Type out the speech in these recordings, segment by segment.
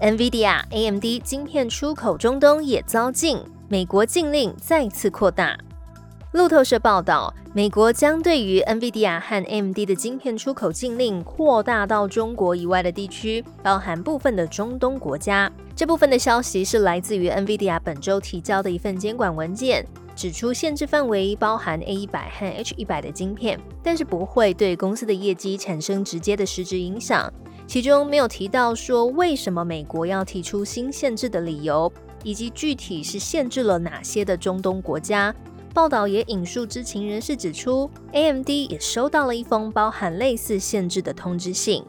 NVIDIA、AMD 晶片出口中东也遭禁，美国禁令再次扩大。路透社报道，美国将对于 NVIDIA 和 AMD 的晶片出口禁令扩大到中国以外的地区，包含部分的中东国家。这部分的消息是来自于 NVIDIA 本周提交的一份监管文件，指出限制范围包含 A 一百和 H 一百的晶片，但是不会对公司的业绩产生直接的实质影响。其中没有提到说为什么美国要提出新限制的理由，以及具体是限制了哪些的中东国家。报道也引述知情人士指出，AMD 也收到了一封包含类似限制的通知信。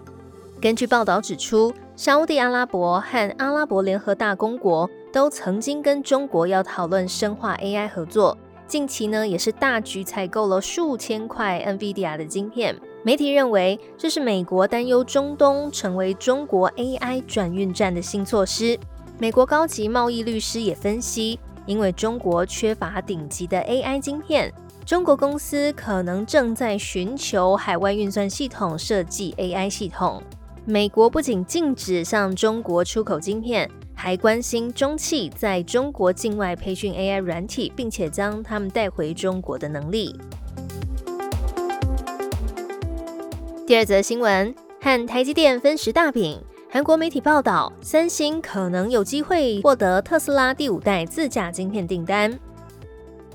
根据报道指出，沙地阿拉伯和阿拉伯联合大公国都曾经跟中国要讨论深化 AI 合作，近期呢也是大举采购了数千块 NVIDIA 的晶片。媒体认为，这是美国担忧中东成为中国 AI 转运站的新措施。美国高级贸易律师也分析，因为中国缺乏顶级的 AI 晶片，中国公司可能正在寻求海外运算系统设计 AI 系统。美国不仅禁止向中国出口晶片，还关心中汽在中国境外培训 AI 软体，并且将他们带回中国的能力。第二则新闻，和台积电分食大饼。韩国媒体报道，三星可能有机会获得特斯拉第五代自驾晶片订单。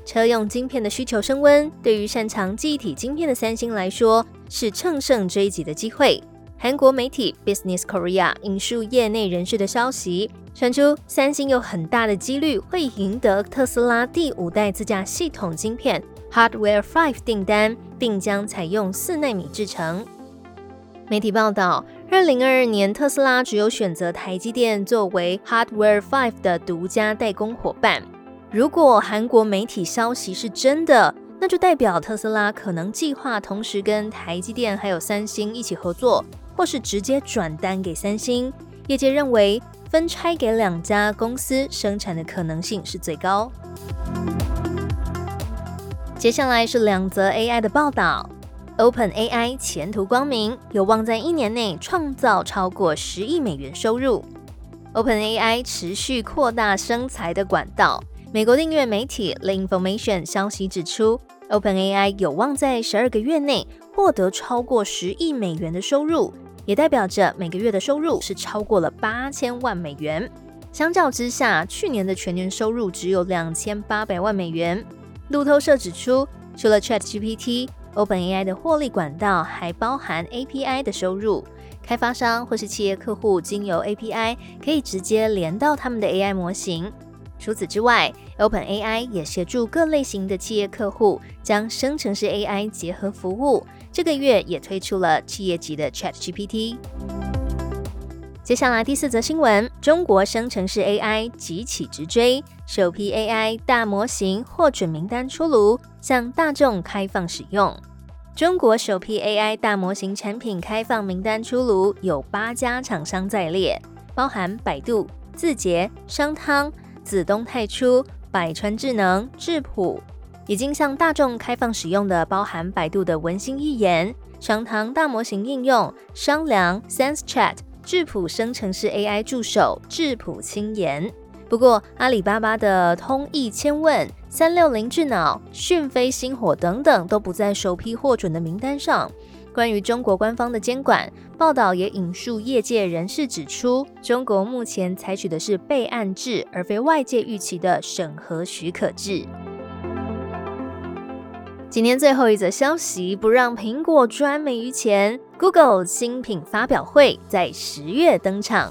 车用晶片的需求升温，对于擅长记忆体晶片的三星来说，是乘胜追击的机会。韩国媒体 Business Korea 引述业内人士的消息，传出三星有很大的几率会赢得特斯拉第五代自驾系统晶片 Hardware Five 订单，并将采用四纳米制程。媒体报道，二零二二年特斯拉只有选择台积电作为 Hardware Five 的独家代工伙伴。如果韩国媒体消息是真的，那就代表特斯拉可能计划同时跟台积电还有三星一起合作，或是直接转单给三星。业界认为，分拆给两家公司生产的可能性是最高。接下来是两则 AI 的报道。OpenAI 前途光明，有望在一年内创造超过十亿美元收入。OpenAI 持续扩大生财的管道。美国订阅媒体 The Information 消息指出，OpenAI 有望在十二个月内获得超过十亿美元的收入，也代表着每个月的收入是超过了八千万美元。相较之下，去年的全年收入只有两千八百万美元。路透社指出，除了 ChatGPT。OpenAI 的获利管道还包含 API 的收入，开发商或是企业客户经由 API 可以直接连到他们的 AI 模型。除此之外，OpenAI 也协助各类型的企业客户将生成式 AI 结合服务。这个月也推出了企业级的 ChatGPT。接下来第四则新闻：中国生成式 AI 急起直追，首批 AI 大模型获准名单出炉，向大众开放使用。中国首批 AI 大模型产品开放名单出炉，有八家厂商在列，包含百度、字节、商汤、紫东太初、百川智能、智谱。已经向大众开放使用的，包含百度的文心一言、商汤大模型应用、商量、Sense Chat。智谱生成式 AI 助手智谱轻言，不过阿里巴巴的通义千问、三六零智脑、讯飞星火等等都不在首批获准的名单上。关于中国官方的监管，报道也引述业界人士指出，中国目前采取的是备案制，而非外界预期的审核许可制。今天最后一则消息，不让苹果专美于前。Google 新品发表会在十月登场。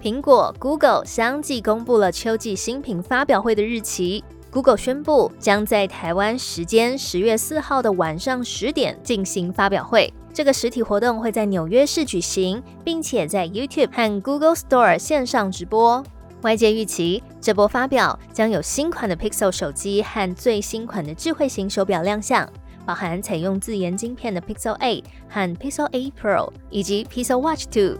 苹果、Google 相继公布了秋季新品发表会的日期。Google 宣布将在台湾时间十月四号的晚上十点进行发表会，这个实体活动会在纽约市举行，并且在 YouTube 和 Google Store 线上直播。外界预期，这波发表将有新款的 Pixel 手机和最新款的智慧型手表亮相，包含采用自研晶片的 Pixel 8和 Pixel 8 Pro，以及 Pixel Watch 2。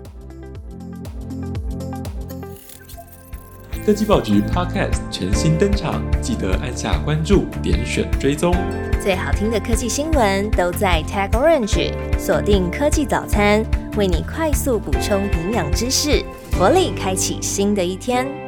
科技报局 Podcast 全新登场，记得按下关注、点选追踪。最好听的科技新闻都在 Tag Orange，锁定科技早餐，为你快速补充营养知识，活力开启新的一天。